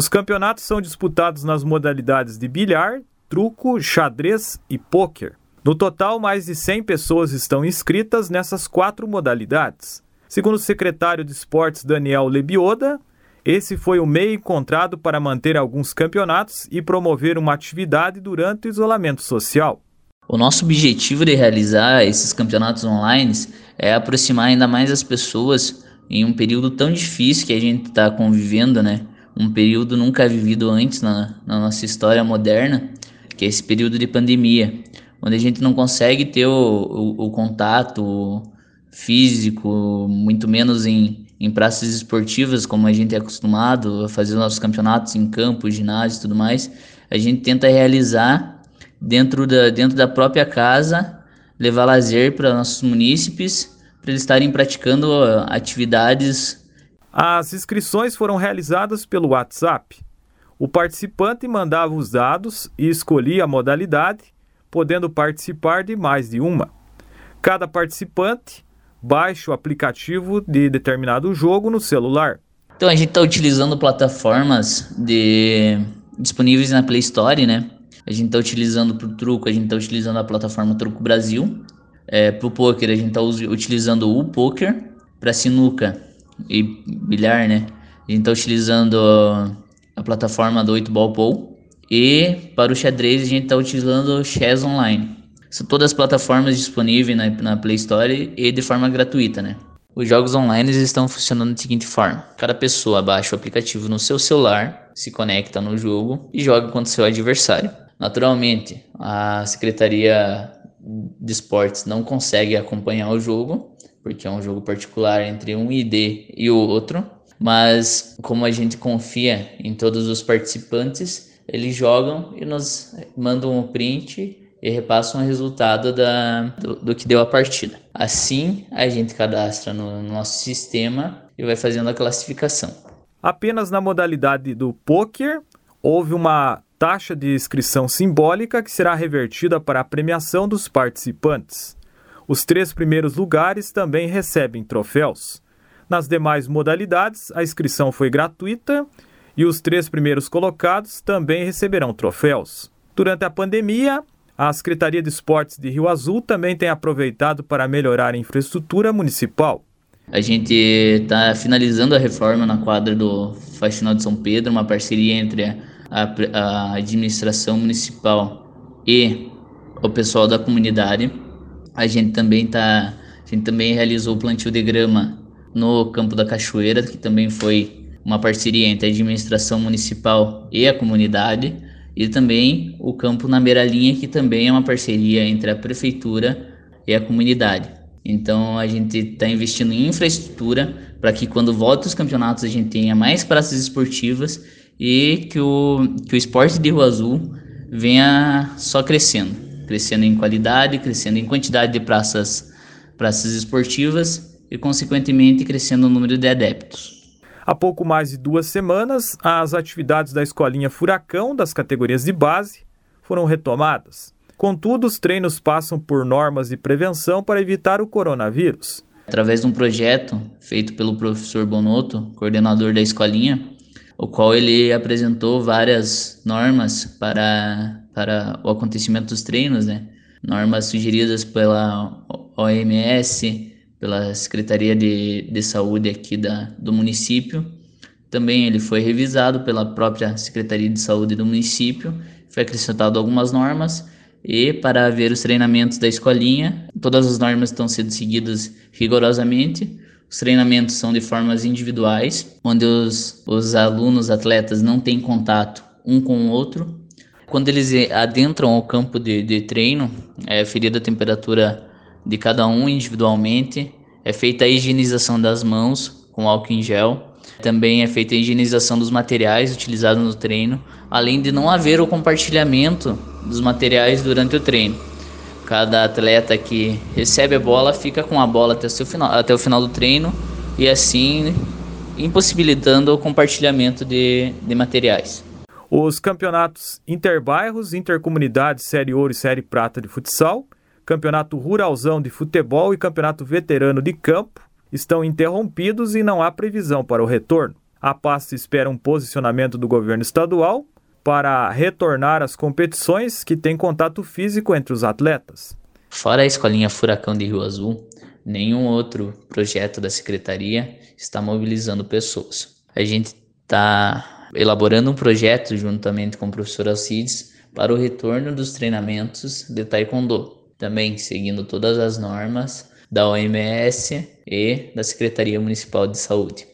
Os campeonatos são disputados nas modalidades de bilhar, truco, xadrez e pôquer. No total, mais de 100 pessoas estão inscritas nessas quatro modalidades. Segundo o secretário de Esportes Daniel Lebioda, esse foi o meio encontrado para manter alguns campeonatos e promover uma atividade durante o isolamento social. O nosso objetivo de realizar esses campeonatos online é aproximar ainda mais as pessoas em um período tão difícil que a gente está convivendo, né? Um período nunca vivido antes na, na nossa história moderna, que é esse período de pandemia onde a gente não consegue ter o, o, o contato físico, muito menos em, em praças esportivas, como a gente é acostumado a fazer os nossos campeonatos em campo, ginásio e tudo mais, a gente tenta realizar dentro da, dentro da própria casa, levar lazer para nossos munícipes, para eles estarem praticando atividades. As inscrições foram realizadas pelo WhatsApp. O participante mandava os dados e escolhia a modalidade podendo participar de mais de uma. Cada participante baixa o aplicativo de determinado jogo no celular. Então a gente está utilizando plataformas de... disponíveis na Play Store, né? A gente está utilizando para o truco, a gente está utilizando a plataforma Truco Brasil. É, para o poker, a gente está utilizando o poker. Para sinuca e bilhar, né? A gente está utilizando a plataforma do 8 Ball Pool. E para o xadrez a gente está utilizando o Chess Online. São todas as plataformas disponíveis na, na Play Store e de forma gratuita, né? Os jogos online estão funcionando da seguinte forma: cada pessoa baixa o aplicativo no seu celular, se conecta no jogo e joga contra seu adversário. Naturalmente, a Secretaria de Esportes não consegue acompanhar o jogo, porque é um jogo particular entre um ID e o outro, mas como a gente confia em todos os participantes, eles jogam e nos mandam um print e repassam o resultado da, do, do, que deu a partida. Assim, a gente cadastra no, no nosso sistema e vai fazendo a classificação. Apenas na modalidade do poker, houve uma taxa de inscrição simbólica que será revertida para a premiação dos participantes. Os três primeiros lugares também recebem troféus. Nas demais modalidades, a inscrição foi gratuita e os três primeiros colocados também receberão troféus. Durante a pandemia, a Secretaria de Esportes de Rio Azul também tem aproveitado para melhorar a infraestrutura municipal. A gente está finalizando a reforma na quadra do Faxinal de São Pedro, uma parceria entre a, a administração municipal e o pessoal da comunidade. A gente também tá, a gente também realizou o plantio de grama no campo da Cachoeira, que também foi uma parceria entre a administração municipal e a comunidade, e também o campo na Beiralinha, que também é uma parceria entre a prefeitura e a comunidade. Então a gente está investindo em infraestrutura para que quando volte os campeonatos a gente tenha mais praças esportivas e que o, que o esporte de Rio Azul venha só crescendo, crescendo em qualidade, crescendo em quantidade de praças, praças esportivas e consequentemente crescendo o número de adeptos. Há pouco mais de duas semanas, as atividades da Escolinha Furacão das categorias de base foram retomadas. Contudo, os treinos passam por normas de prevenção para evitar o coronavírus. Através de um projeto feito pelo professor Bonotto, coordenador da escolinha, o qual ele apresentou várias normas para, para o acontecimento dos treinos, né? Normas sugeridas pela OMS, pela Secretaria de, de Saúde aqui da, do município. Também ele foi revisado pela própria Secretaria de Saúde do município, foi acrescentado algumas normas e para ver os treinamentos da escolinha, todas as normas estão sendo seguidas rigorosamente. Os treinamentos são de formas individuais, onde os, os alunos, atletas, não têm contato um com o outro. Quando eles adentram ao campo de, de treino, é ferida a temperatura de cada um individualmente. É feita a higienização das mãos com álcool em gel. Também é feita a higienização dos materiais utilizados no treino, além de não haver o compartilhamento dos materiais durante o treino. Cada atleta que recebe a bola fica com a bola até, o final, até o final do treino e assim impossibilitando o compartilhamento de, de materiais. Os campeonatos interbairros, intercomunidades, Série Ouro e Série Prata de futsal Campeonato Ruralzão de Futebol e Campeonato Veterano de Campo estão interrompidos e não há previsão para o retorno. A pasta espera um posicionamento do governo estadual para retornar às competições que têm contato físico entre os atletas. Fora a escolinha Furacão de Rio Azul, nenhum outro projeto da secretaria está mobilizando pessoas. A gente está elaborando um projeto juntamente com o professor Alcides para o retorno dos treinamentos de taekwondo, também seguindo todas as normas da OMS e da Secretaria Municipal de Saúde.